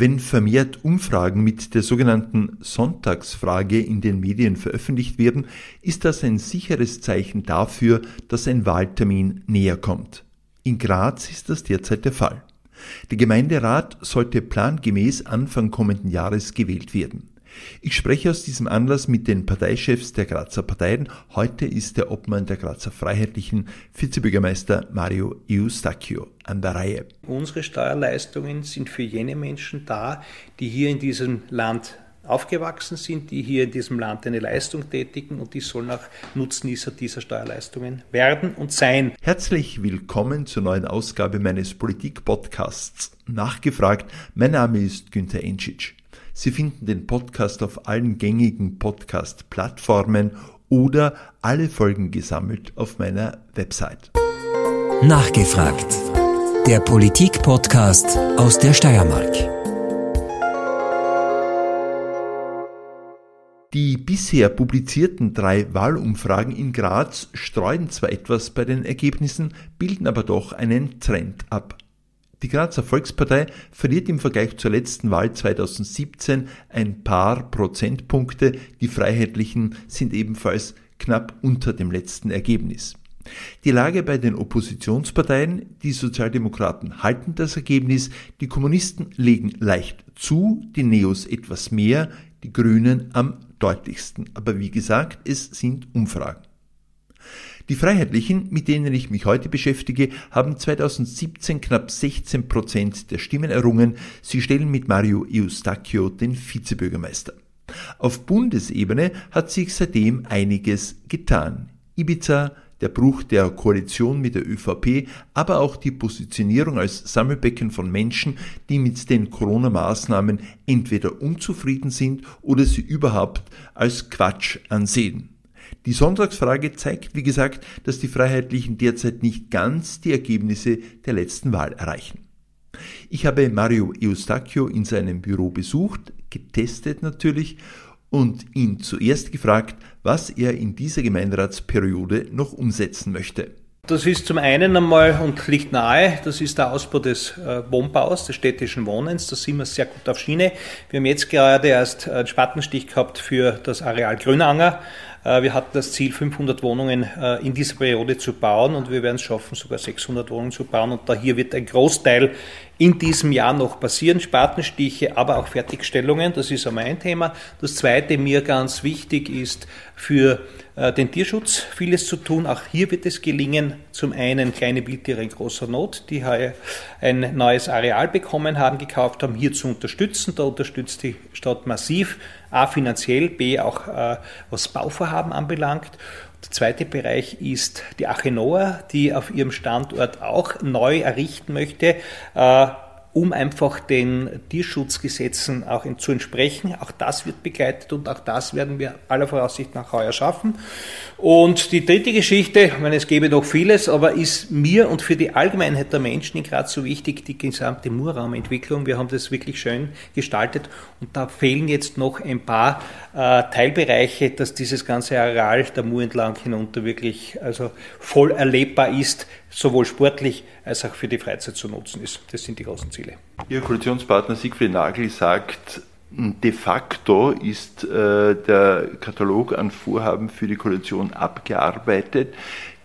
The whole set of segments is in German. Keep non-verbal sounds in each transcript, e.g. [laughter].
Wenn vermehrt Umfragen mit der sogenannten Sonntagsfrage in den Medien veröffentlicht werden, ist das ein sicheres Zeichen dafür, dass ein Wahltermin näher kommt. In Graz ist das derzeit der Fall. Der Gemeinderat sollte plangemäß Anfang kommenden Jahres gewählt werden. Ich spreche aus diesem Anlass mit den Parteichefs der Grazer Parteien. Heute ist der Obmann der Grazer Freiheitlichen Vizebürgermeister Mario Eustachio an der Reihe. Unsere Steuerleistungen sind für jene Menschen da, die hier in diesem Land aufgewachsen sind, die hier in diesem Land eine Leistung tätigen und die sollen auch Nutznießer dieser Steuerleistungen werden und sein. Herzlich willkommen zur neuen Ausgabe meines Politik-Podcasts. Nachgefragt, mein Name ist Günther Enschitsch. Sie finden den Podcast auf allen gängigen Podcast-Plattformen oder alle Folgen gesammelt auf meiner Website. Nachgefragt. Der Politik-Podcast aus der Steiermark. Die bisher publizierten drei Wahlumfragen in Graz streuen zwar etwas bei den Ergebnissen, bilden aber doch einen Trend ab. Die Grazer Volkspartei verliert im Vergleich zur letzten Wahl 2017 ein paar Prozentpunkte, die Freiheitlichen sind ebenfalls knapp unter dem letzten Ergebnis. Die Lage bei den Oppositionsparteien, die Sozialdemokraten halten das Ergebnis, die Kommunisten legen leicht zu, die Neos etwas mehr, die Grünen am deutlichsten. Aber wie gesagt, es sind Umfragen. Die Freiheitlichen, mit denen ich mich heute beschäftige, haben 2017 knapp 16 Prozent der Stimmen errungen. Sie stellen mit Mario Eustachio den Vizebürgermeister. Auf Bundesebene hat sich seitdem einiges getan. Ibiza, der Bruch der Koalition mit der ÖVP, aber auch die Positionierung als Sammelbecken von Menschen, die mit den Corona-Maßnahmen entweder unzufrieden sind oder sie überhaupt als Quatsch ansehen. Die Sonntagsfrage zeigt, wie gesagt, dass die Freiheitlichen derzeit nicht ganz die Ergebnisse der letzten Wahl erreichen. Ich habe Mario Eustachio in seinem Büro besucht, getestet natürlich, und ihn zuerst gefragt, was er in dieser Gemeinderatsperiode noch umsetzen möchte. Das ist zum einen einmal und liegt nahe, das ist der Ausbau des äh, Wohnbaus, des städtischen Wohnens. Da sind wir sehr gut auf Schiene. Wir haben jetzt gerade erst einen Spatenstich gehabt für das Areal Grünanger. Äh, wir hatten das Ziel, 500 Wohnungen äh, in dieser Periode zu bauen und wir werden es schaffen, sogar 600 Wohnungen zu bauen. Und da hier wird ein Großteil in diesem Jahr noch passieren, Spatenstiche, aber auch Fertigstellungen. Das ist einmal ein Thema. Das zweite mir ganz wichtig ist für äh, den Tierschutz vieles zu tun. Auch hier wird es gelingen, zum einen kleine Wildtiere in großer Not, die ein neues Areal bekommen haben, gekauft haben, hier zu unterstützen. Da unterstützt die Stadt massiv, a finanziell, b auch äh, was Bauvorhaben anbelangt. Der zweite Bereich ist die Achenoa, die auf ihrem Standort auch neu errichten möchte. Äh, um einfach den Tierschutzgesetzen auch zu entsprechen. Auch das wird begleitet und auch das werden wir aller Voraussicht nach heuer schaffen. Und die dritte Geschichte, ich meine, es gäbe noch vieles, aber ist mir und für die Allgemeinheit der Menschen in Graz so wichtig, die gesamte Murraumentwicklung. Wir haben das wirklich schön gestaltet und da fehlen jetzt noch ein paar äh, Teilbereiche, dass dieses ganze Areal der Mur entlang hinunter wirklich also voll erlebbar ist, sowohl sportlich als auch für die Freizeit zu nutzen ist. Das sind die großen Ziele. Ihr Koalitionspartner Siegfried Nagel sagt, De facto ist äh, der Katalog an Vorhaben für die Koalition abgearbeitet.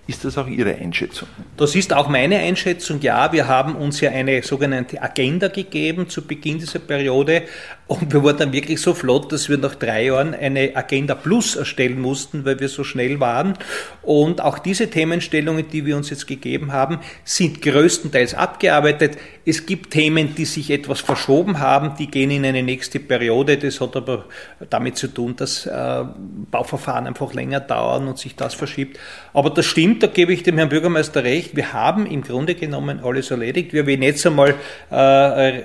Ist das auch Ihre Einschätzung? Das ist auch meine Einschätzung, ja. Wir haben uns ja eine sogenannte Agenda gegeben zu Beginn dieser Periode und wir wurden dann wirklich so flott, dass wir nach drei Jahren eine Agenda Plus erstellen mussten, weil wir so schnell waren. Und auch diese Themenstellungen, die wir uns jetzt gegeben haben, sind größtenteils abgearbeitet. Es gibt Themen, die sich etwas verschoben haben, die gehen in eine nächste Periode. Das hat aber damit zu tun, dass äh, Bauverfahren einfach länger dauern und sich das verschiebt. Aber das stimmt stimmt, da gebe ich dem Herrn Bürgermeister recht. Wir haben im Grunde genommen alles erledigt. Wir werden jetzt einmal äh,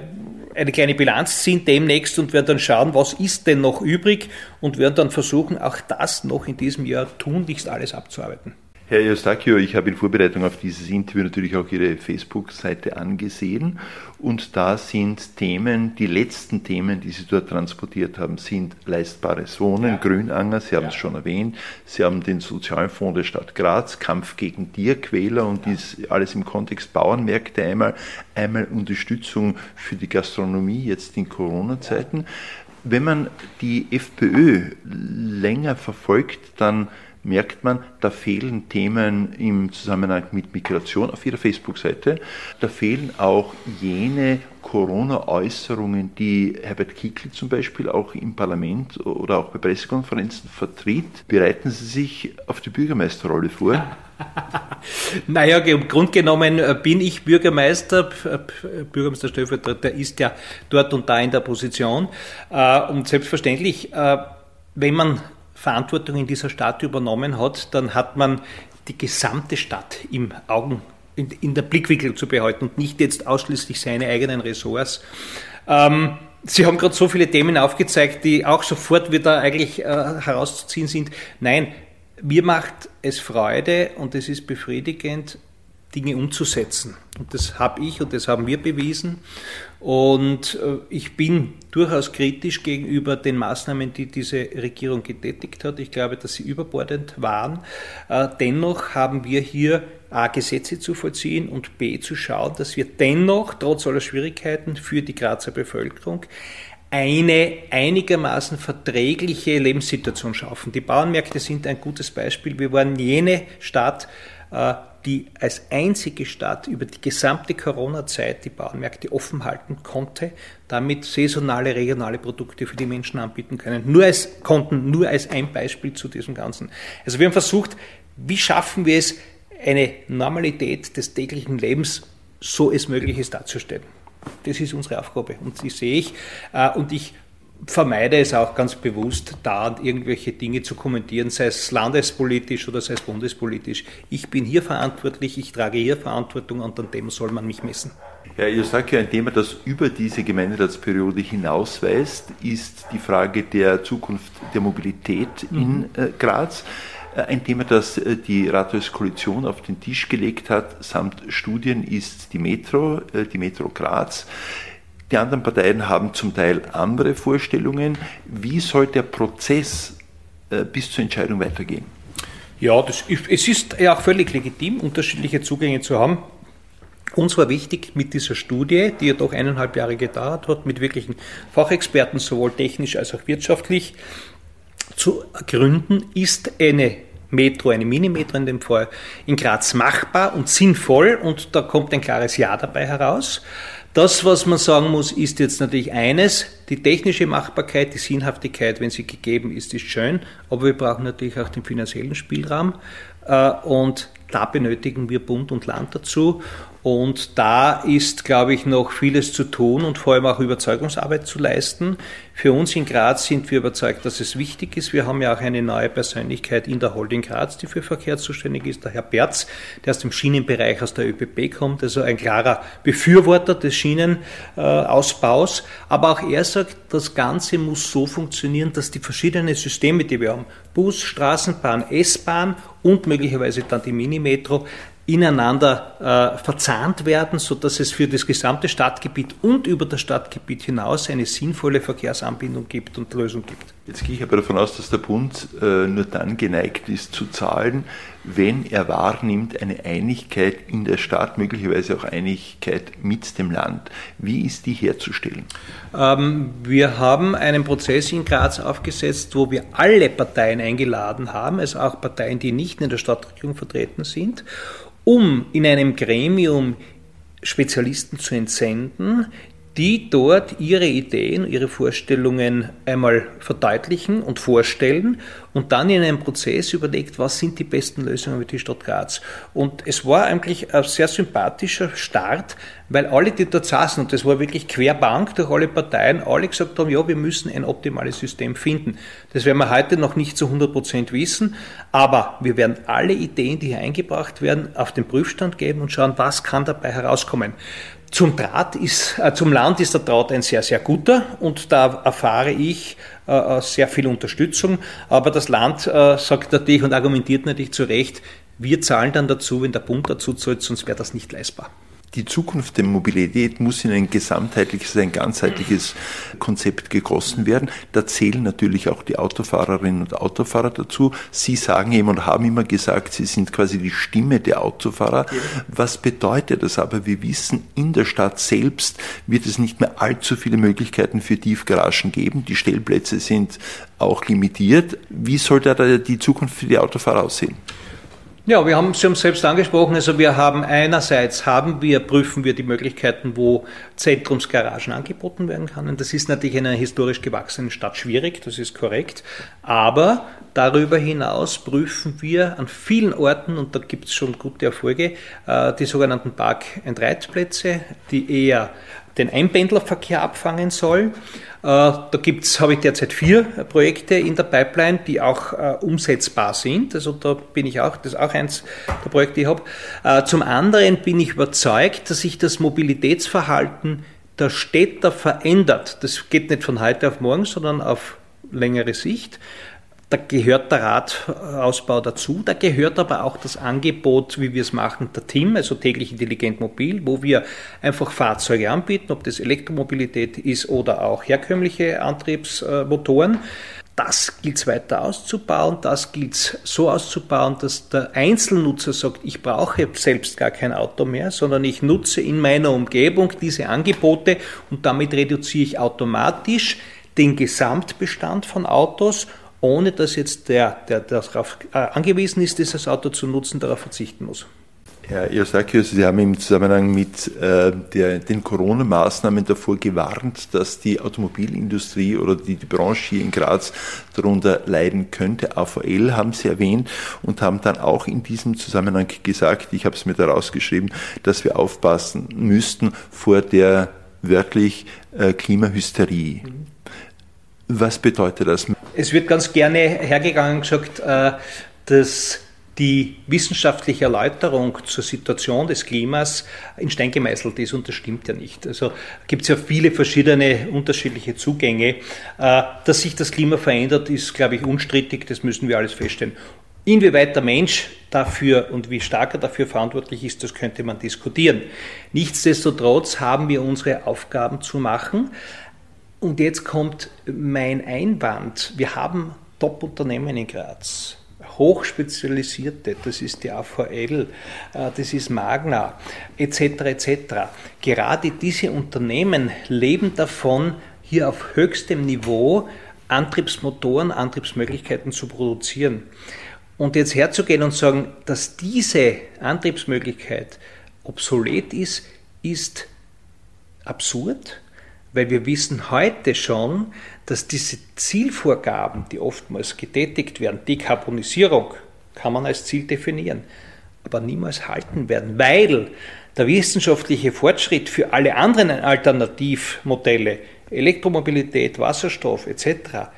eine kleine Bilanz ziehen demnächst und werden dann schauen, was ist denn noch übrig und werden dann versuchen, auch das noch in diesem Jahr tunlichst alles abzuarbeiten. Herr Eustachio, ich habe in Vorbereitung auf dieses Interview natürlich auch Ihre Facebook-Seite angesehen und da sind Themen, die letzten Themen, die Sie dort transportiert haben, sind leistbares Wohnen, ja. Grünanger, Sie haben ja. es schon erwähnt, Sie haben den Sozialfonds der Stadt Graz, Kampf gegen Tierquäler und ja. dies alles im Kontext Bauernmärkte einmal, einmal Unterstützung für die Gastronomie jetzt in Corona-Zeiten. Wenn man die FPÖ länger verfolgt, dann merkt man, da fehlen Themen im Zusammenhang mit Migration auf ihrer Facebook-Seite. Da fehlen auch jene Corona-Äußerungen, die Herbert Kickl zum Beispiel auch im Parlament oder auch bei Pressekonferenzen vertritt. Bereiten Sie sich auf die Bürgermeisterrolle vor? [laughs] naja, im Grunde genommen äh, bin ich Bürgermeister, äh, Bürgermeister Stellvertreter ist ja dort und da in der Position. Äh, und selbstverständlich, wenn man Verantwortung in dieser Stadt übernommen hat, dann hat man die gesamte Stadt im Augen, in, in der Blickwinkel zu behalten und nicht jetzt ausschließlich seine eigenen Ressorts. Ähm, Sie haben gerade so viele Themen aufgezeigt, die auch sofort wieder eigentlich äh, herauszuziehen sind. Nein, mir macht es Freude und es ist befriedigend, Dinge umzusetzen. Und das habe ich und das haben wir bewiesen. Und äh, ich bin durchaus kritisch gegenüber den Maßnahmen, die diese Regierung getätigt hat. Ich glaube, dass sie überbordend waren. Äh, dennoch haben wir hier A, Gesetze zu vollziehen und B, zu schauen, dass wir dennoch, trotz aller Schwierigkeiten für die Grazer Bevölkerung, eine einigermaßen verträgliche Lebenssituation schaffen. Die Bauernmärkte sind ein gutes Beispiel. Wir waren jene Stadt, äh, die als einzige Stadt über die gesamte Corona-Zeit die Bauernmärkte offen halten konnte, damit saisonale, regionale Produkte für die Menschen anbieten können. Nur als, konnten, nur als ein Beispiel zu diesem Ganzen. Also wir haben versucht, wie schaffen wir es, eine Normalität des täglichen Lebens, so es möglich ist, darzustellen. Das ist unsere Aufgabe und die sehe ich. Äh, und ich vermeide es auch ganz bewusst, da irgendwelche Dinge zu kommentieren, sei es landespolitisch oder sei es bundespolitisch. Ich bin hier verantwortlich, ich trage hier Verantwortung und an dem soll man mich messen. Ja, ihr sagt ja, ein Thema, das über diese Gemeinderatsperiode hinausweist, ist die Frage der Zukunft der Mobilität in mhm. äh, Graz. Äh, ein Thema, das äh, die Rathauskoalition auf den Tisch gelegt hat, samt Studien, ist die Metro, die Metro Graz. Die anderen Parteien haben zum Teil andere Vorstellungen. Wie soll der Prozess äh, bis zur Entscheidung weitergehen? Ja, das, es ist ja auch völlig legitim, unterschiedliche Zugänge zu haben. Uns war wichtig mit dieser Studie, die ja doch eineinhalb Jahre gedauert hat, mit wirklichen Fachexperten, sowohl technisch als auch wirtschaftlich, zu gründen, ist eine Metro, eine Mini-Metro in dem Fall, in Graz machbar und sinnvoll und da kommt ein klares Ja dabei heraus. Das, was man sagen muss, ist jetzt natürlich eines, die technische Machbarkeit, die Sinnhaftigkeit, wenn sie gegeben ist, ist schön, aber wir brauchen natürlich auch den finanziellen Spielraum. Äh, und da benötigen wir Bund und Land dazu. Und da ist, glaube ich, noch vieles zu tun und vor allem auch Überzeugungsarbeit zu leisten. Für uns in Graz sind wir überzeugt, dass es wichtig ist. Wir haben ja auch eine neue Persönlichkeit in der Holding Graz, die für Verkehr zuständig ist, der Herr Berz, der aus dem Schienenbereich, aus der ÖPP kommt, also ein klarer Befürworter des Schienenausbaus. Aber auch er sagt, das Ganze muss so funktionieren, dass die verschiedenen Systeme, die wir haben, Bus, Straßenbahn, S-Bahn und möglicherweise dann die Minimetro, ineinander äh, verzahnt werden, sodass es für das gesamte Stadtgebiet und über das Stadtgebiet hinaus eine sinnvolle Verkehrsanbindung gibt und Lösung gibt. Jetzt gehe ich aber davon aus, dass der Bund äh, nur dann geneigt ist zu zahlen, wenn er wahrnimmt eine Einigkeit in der Stadt, möglicherweise auch Einigkeit mit dem Land. Wie ist die herzustellen? Ähm, wir haben einen Prozess in Graz aufgesetzt, wo wir alle Parteien eingeladen haben, also auch Parteien, die nicht in der Stadtregierung vertreten sind um in einem Gremium Spezialisten zu entsenden, die dort ihre Ideen, ihre Vorstellungen einmal verdeutlichen und vorstellen und dann in einem Prozess überlegt, was sind die besten Lösungen für die Stadt Graz. Und es war eigentlich ein sehr sympathischer Start, weil alle, die dort saßen, und das war wirklich querbank durch alle Parteien, alle gesagt haben, ja, wir müssen ein optimales System finden. Das werden wir heute noch nicht zu 100 Prozent wissen, aber wir werden alle Ideen, die hier eingebracht werden, auf den Prüfstand geben und schauen, was kann dabei herauskommen. Zum Draht ist, äh, zum Land ist der Draht ein sehr, sehr guter und da erfahre ich äh, äh, sehr viel Unterstützung. Aber das Land äh, sagt natürlich und argumentiert natürlich zu Recht, Wir zahlen dann dazu, wenn der Bund dazu zahlt, sonst wäre das nicht leistbar die Zukunft der Mobilität muss in ein gesamtheitliches, ein ganzheitliches Konzept gegossen werden. Da zählen natürlich auch die Autofahrerinnen und Autofahrer dazu. Sie sagen eben und haben immer gesagt, sie sind quasi die Stimme der Autofahrer. Was bedeutet das aber? Wir wissen, in der Stadt selbst wird es nicht mehr allzu viele Möglichkeiten für Tiefgaragen geben. Die Stellplätze sind auch limitiert. Wie soll da die Zukunft für die Autofahrer aussehen? Ja, wir haben, es selbst angesprochen, also wir haben einerseits haben wir, prüfen wir die Möglichkeiten, wo Zentrumsgaragen angeboten werden können. Das ist natürlich in einer historisch gewachsenen Stadt schwierig, das ist korrekt. Aber darüber hinaus prüfen wir an vielen Orten, und da gibt es schon gute Erfolge, äh, die sogenannten Park-and-Ride-Plätze, die eher den Einpendlerverkehr abfangen soll. Äh, da gibt's, habe ich derzeit vier Projekte in der Pipeline, die auch äh, umsetzbar sind. Also da bin ich auch, das ist auch eins der Projekte, die ich habe. Äh, zum anderen bin ich überzeugt, dass sich das Mobilitätsverhalten der Städter verändert. Das geht nicht von heute auf morgen, sondern auf längere Sicht. Da gehört der Radausbau dazu, da gehört aber auch das Angebot, wie wir es machen, der TIM, also täglich intelligent mobil, wo wir einfach Fahrzeuge anbieten, ob das Elektromobilität ist oder auch herkömmliche Antriebsmotoren. Das gilt es weiter auszubauen, das gilt es so auszubauen, dass der Einzelnutzer sagt, ich brauche selbst gar kein Auto mehr, sondern ich nutze in meiner Umgebung diese Angebote und damit reduziere ich automatisch den Gesamtbestand von Autos ohne dass jetzt der, der darauf äh, angewiesen ist, dieses Auto zu nutzen, darauf verzichten muss. Herr Iosakius, Sie haben im Zusammenhang mit äh, der, den Corona-Maßnahmen davor gewarnt, dass die Automobilindustrie oder die, die Branche hier in Graz darunter leiden könnte. AVL haben Sie erwähnt und haben dann auch in diesem Zusammenhang gesagt, ich habe es mir da rausgeschrieben, dass wir aufpassen müssten vor der wörtlich äh, Klimahysterie. Mhm. Was bedeutet das? Es wird ganz gerne hergegangen und gesagt, äh, dass die wissenschaftliche Erläuterung zur Situation des Klimas in Stein gemeißelt ist und das stimmt ja nicht. Also gibt es ja viele verschiedene unterschiedliche Zugänge. Äh, dass sich das Klima verändert, ist, glaube ich, unstrittig, das müssen wir alles feststellen. Inwieweit der Mensch dafür und wie stark er dafür verantwortlich ist, das könnte man diskutieren. Nichtsdestotrotz haben wir unsere Aufgaben zu machen. Und jetzt kommt mein Einwand. Wir haben Top-Unternehmen in Graz, hochspezialisierte, das ist die AVL, äh, das ist Magna, etc. etc. Gerade diese Unternehmen leben davon, hier auf höchstem Niveau Antriebsmotoren, Antriebsmöglichkeiten zu produzieren. Und jetzt herzugehen und sagen, dass diese Antriebsmöglichkeit obsolet ist, ist absurd weil wir wissen heute schon, dass diese Zielvorgaben, die oftmals getätigt werden, Dekarbonisierung, kann man als Ziel definieren, aber niemals halten werden, weil der wissenschaftliche Fortschritt für alle anderen Alternativmodelle, Elektromobilität, Wasserstoff etc.,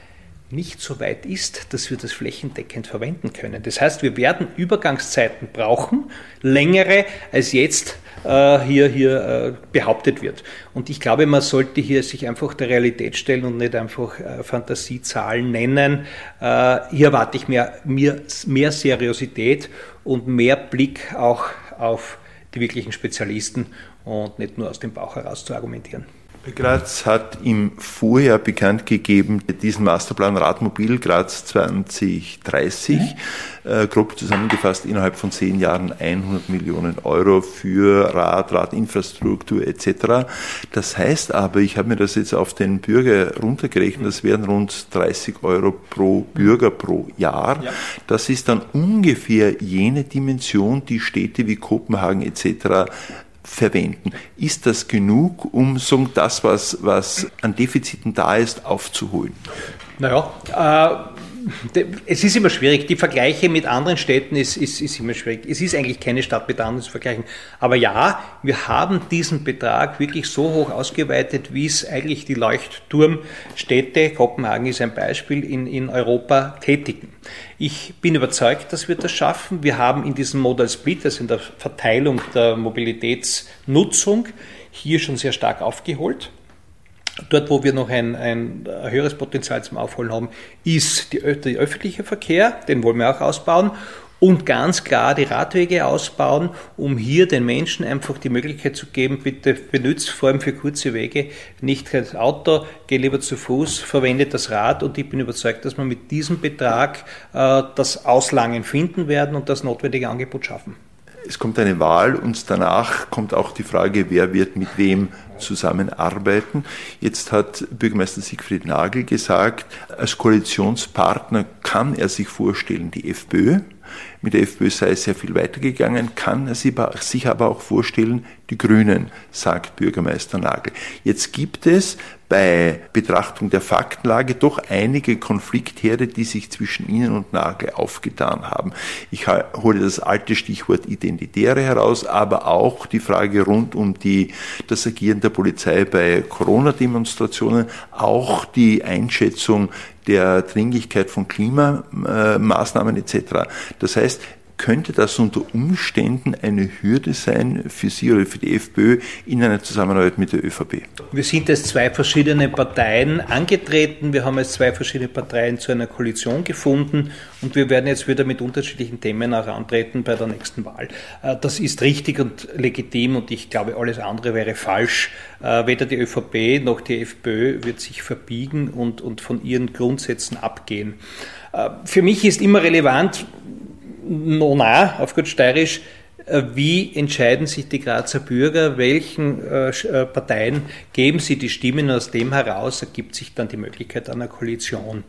nicht so weit ist, dass wir das flächendeckend verwenden können. Das heißt, wir werden Übergangszeiten brauchen, längere als jetzt äh, hier, hier äh, behauptet wird. Und ich glaube, man sollte hier sich einfach der Realität stellen und nicht einfach äh, Fantasiezahlen nennen. Äh, hier erwarte ich mehr, mehr, mehr Seriosität und mehr Blick auch auf die wirklichen Spezialisten und nicht nur aus dem Bauch heraus zu argumentieren. Graz hat im Vorjahr bekannt gegeben, diesen Masterplan Radmobil Graz 2030, mhm. äh, grob zusammengefasst innerhalb von zehn Jahren 100 Millionen Euro für Rad, Radinfrastruktur etc. Das heißt aber, ich habe mir das jetzt auf den Bürger runtergerechnet, das wären rund 30 Euro pro Bürger pro Jahr. Ja. Das ist dann ungefähr jene Dimension, die Städte wie Kopenhagen etc verwenden. Ist das genug, um so das, was, was an Defiziten da ist, aufzuholen? Naja, äh [laughs] es ist immer schwierig. Die Vergleiche mit anderen Städten ist, ist, ist immer schwierig. Es ist eigentlich keine Stadt mit anderen zu vergleichen. Aber ja, wir haben diesen Betrag wirklich so hoch ausgeweitet, wie es eigentlich die Leuchtturmstädte, Kopenhagen ist ein Beispiel, in, in Europa tätigen. Ich bin überzeugt, dass wir das schaffen. Wir haben in diesem Modal Split, also in der Verteilung der Mobilitätsnutzung, hier schon sehr stark aufgeholt. Dort, wo wir noch ein, ein höheres Potenzial zum Aufholen haben, ist der öffentliche Verkehr, den wollen wir auch ausbauen. und ganz klar die Radwege ausbauen, um hier den Menschen einfach die Möglichkeit zu geben, bitte benutzt vor allem für kurze Wege nicht das Auto, geh lieber zu Fuß, verwende das Rad und ich bin überzeugt, dass wir mit diesem Betrag äh, das Auslangen finden werden und das notwendige Angebot schaffen. Es kommt eine Wahl und danach kommt auch die Frage, wer wird mit wem zusammenarbeiten. Jetzt hat Bürgermeister Siegfried Nagel gesagt, als Koalitionspartner kann er sich vorstellen, die FPÖ. Mit der FPÖ sei sehr viel weitergegangen, kann er sich aber auch vorstellen, die Grünen, sagt Bürgermeister Nagel. Jetzt gibt es bei Betrachtung der Faktenlage doch einige Konfliktherde, die sich zwischen Ihnen und Nagel aufgetan haben. Ich hole das alte Stichwort Identitäre heraus, aber auch die Frage rund um die, das Agieren der Polizei bei Corona-Demonstrationen, auch die Einschätzung der Dringlichkeit von Klimamaßnahmen etc. Das heißt, könnte das unter Umständen eine Hürde sein für Sie oder für die FPÖ in einer Zusammenarbeit mit der ÖVP? Wir sind als zwei verschiedene Parteien angetreten. Wir haben als zwei verschiedene Parteien zu einer Koalition gefunden und wir werden jetzt wieder mit unterschiedlichen Themen auch antreten bei der nächsten Wahl. Äh, das ist richtig und legitim und ich glaube, alles andere wäre falsch. Äh, weder die ÖVP noch die FPÖ wird sich verbiegen und, und von ihren Grundsätzen abgehen. Äh, für mich ist immer relevant, Nona auf gut steirisch, äh, wie entscheiden sich die Grazer Bürger, welchen äh, äh, Parteien geben sie die Stimmen und aus dem heraus ergibt sich dann die Möglichkeit einer Koalition.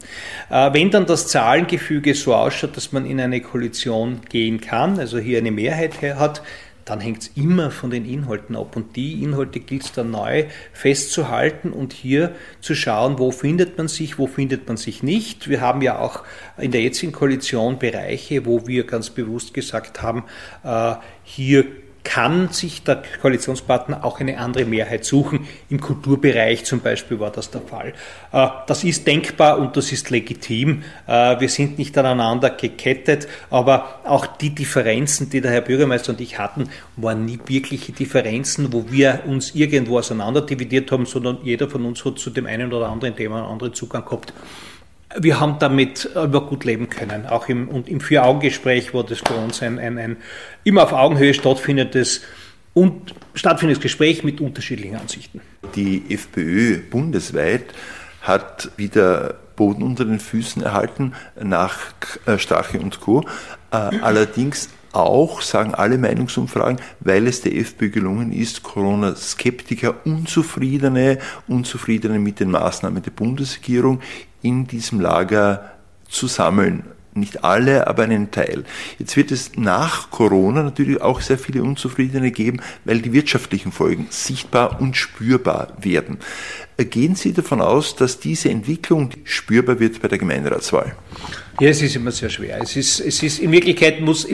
Wenn dann das Zahlengefüge so ausschaut, dass man in eine Koalition gehen kann, also hier eine Mehrheit hat, dann hängt es immer von den Inhalten ab. Und die Inhalte gilt es dann neu festzuhalten und hier zu schauen, wo findet man sich, wo findet man sich nicht. Wir haben ja auch in der jetzigen Koalition Bereiche, wo wir ganz bewusst gesagt haben, äh, hier kann sich der Koalitionspartner auch eine andere Mehrheit suchen. Im Kulturbereich zum Beispiel war das der Fall. Äh, das ist denkbar und das ist legitim. Äh, wir sind nicht aneinander gekettet, aber auch die Differenzen, die der Herr Bürgermeister und ich hatten, waren nie wirkliche Differenzen, wo wir uns irgendwo auseinander dividiert haben, sondern jeder von uns hat zu dem einen oder anderen Thema einen anderen Zugang gehabt wir haben damit aber gut leben können. Auch im, und im Vier-Augen-Gespräch, wo das für uns ein, ein, ein immer auf Augenhöhe stattfindendes und stattfindendes Gespräch mit unterschiedlichen Ansichten. Die FPÖ bundesweit hat wieder Boden unter den Füßen erhalten nach äh, Strache und Co. Äh, allerdings auch, sagen alle Meinungsumfragen, weil es der FPÖ gelungen ist, Corona-Skeptiker, Unzufriedene, Unzufriedene mit den Maßnahmen der Bundesregierung in diesem Lager zu sammeln. Nicht alle, aber einen Teil. Jetzt wird es nach Corona natürlich auch sehr viele Unzufriedene geben, weil die wirtschaftlichen Folgen sichtbar und spürbar werden. Gehen Sie davon aus, dass diese Entwicklung spürbar wird bei der Gemeinderatswahl? Ja, es ist immer sehr schwer. Es ist, es ist in Wirklichkeit muss,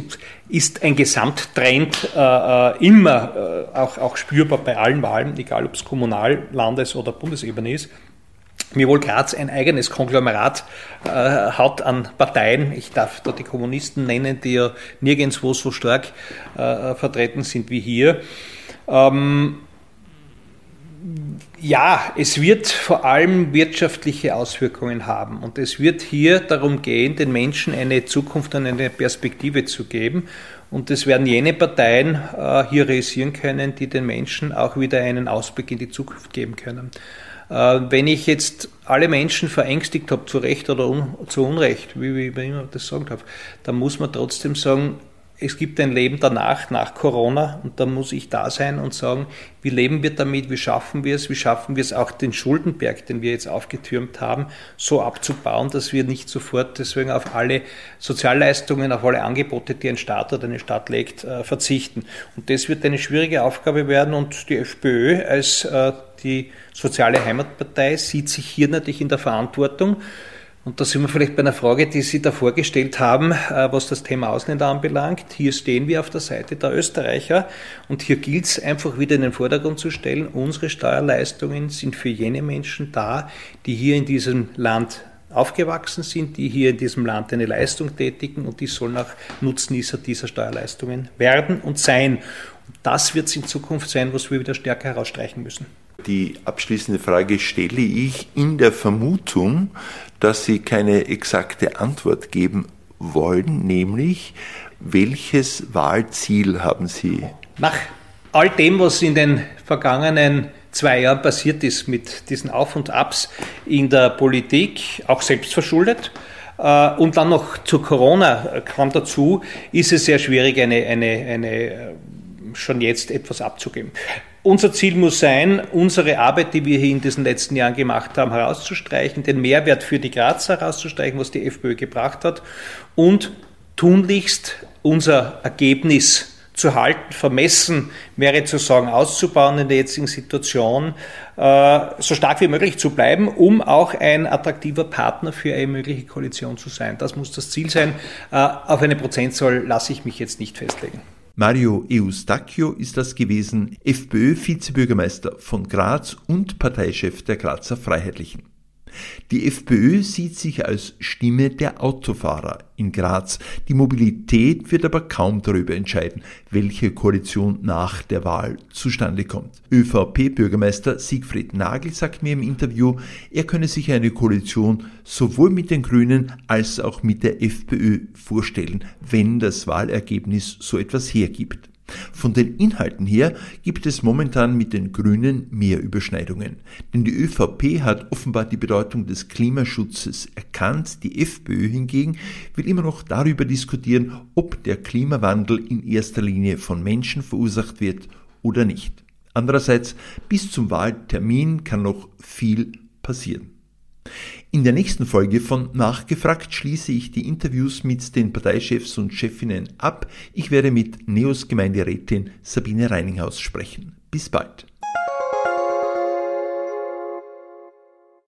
ist ein Gesamttrend äh, äh immer äh, auch, auch spürbar bei allen Wahlen, egal ob es Kommunal-, Landes- oder Bundesebene ist mir wohl Graz ein eigenes Konglomerat äh, hat an Parteien. Ich darf da die Kommunisten nennen, die ja nirgendwo so stark äh, vertreten sind wie hier. Ähm, ja, es wird vor allem wirtschaftliche Auswirkungen haben und es wird hier darum gehen, den Menschen eine Zukunft und eine Perspektive zu geben. Und es werden jene Parteien äh, hier realisieren können, die den Menschen auch wieder einen Ausblick in die Zukunft geben können. Äh, wenn ich jetzt alle Menschen verängstigt habe, zu Recht oder un, zu Unrecht, wie, ich immer das sagen darf, dann muss man trotzdem sagen, es gibt ein Leben danach, nach Corona, und da muss ich da sein und sagen, wie leben wir damit, wie schaffen wir es, wie schaffen wir es auch den Schuldenberg, den wir jetzt aufgetürmt haben, so abzubauen, dass wir nicht sofort deswegen auf alle Sozialleistungen, auf alle Angebote, die ein Staat oder eine Stadt legt, äh, verzichten. Und das wird eine schwierige Aufgabe werden und die FPÖ als äh, die soziale Heimatpartei sieht sich hier natürlich in der Verantwortung. Und da sind wir vielleicht bei einer Frage, die Sie da vorgestellt haben, äh, was das Thema Ausländer anbelangt. Hier stehen wir auf der Seite der Österreicher und hier gilt es einfach wieder in den Vordergrund zu stellen, unsere Steuerleistungen sind für jene Menschen da, die hier in diesem Land aufgewachsen sind, die hier in diesem Land eine Leistung tätigen und die sollen auch Nutznießer dieser Steuerleistungen werden und sein. Und das wird es in Zukunft sein, was wir wieder stärker herausstreichen müssen. Die abschließende Frage stelle ich in der Vermutung, dass Sie keine exakte Antwort geben wollen, nämlich Welches Wahlziel haben Sie? Nach all dem, was in den vergangenen zwei Jahren passiert ist mit diesen Auf und Abs in der Politik, auch selbst verschuldet, äh, und dann noch zu Corona kam dazu, ist es sehr schwierig, eine, eine, eine äh, schon jetzt etwas abzugeben. Unser Ziel muss sein, unsere Arbeit, die wir hier in diesen letzten Jahren gemacht haben, herauszustreichen, den Mehrwert für die Grazer herauszustreichen, was die FPÖ gebracht hat und tunlichst unser Ergebnis zu halten, vermessen wäre zu sagen, auszubauen in der jetzigen Situation, äh, so stark wie möglich zu bleiben, um auch ein attraktiver Partner für eine mögliche Koalition zu sein. Das muss das Ziel sein. Äh, auf eine Prozentzahl lasse ich mich jetzt nicht festlegen. Mario Eustachio ist das gewesen, FPÖ-Vizebürgermeister von Graz und Parteichef der Grazer Freiheitlichen. Die FPÖ sieht sich als Stimme der Autofahrer in Graz. Die Mobilität wird aber kaum darüber entscheiden, welche Koalition nach der Wahl zustande kommt. ÖVP-Bürgermeister Siegfried Nagel sagt mir im Interview, er könne sich eine Koalition sowohl mit den Grünen als auch mit der FPÖ vorstellen, wenn das Wahlergebnis so etwas hergibt. Von den Inhalten her gibt es momentan mit den Grünen mehr Überschneidungen. Denn die ÖVP hat offenbar die Bedeutung des Klimaschutzes erkannt, die FPÖ hingegen will immer noch darüber diskutieren, ob der Klimawandel in erster Linie von Menschen verursacht wird oder nicht. Andererseits, bis zum Wahltermin kann noch viel passieren. In der nächsten Folge von Nachgefragt schließe ich die Interviews mit den Parteichefs und Chefinnen ab. Ich werde mit Neos Gemeinderätin Sabine Reininghaus sprechen. Bis bald.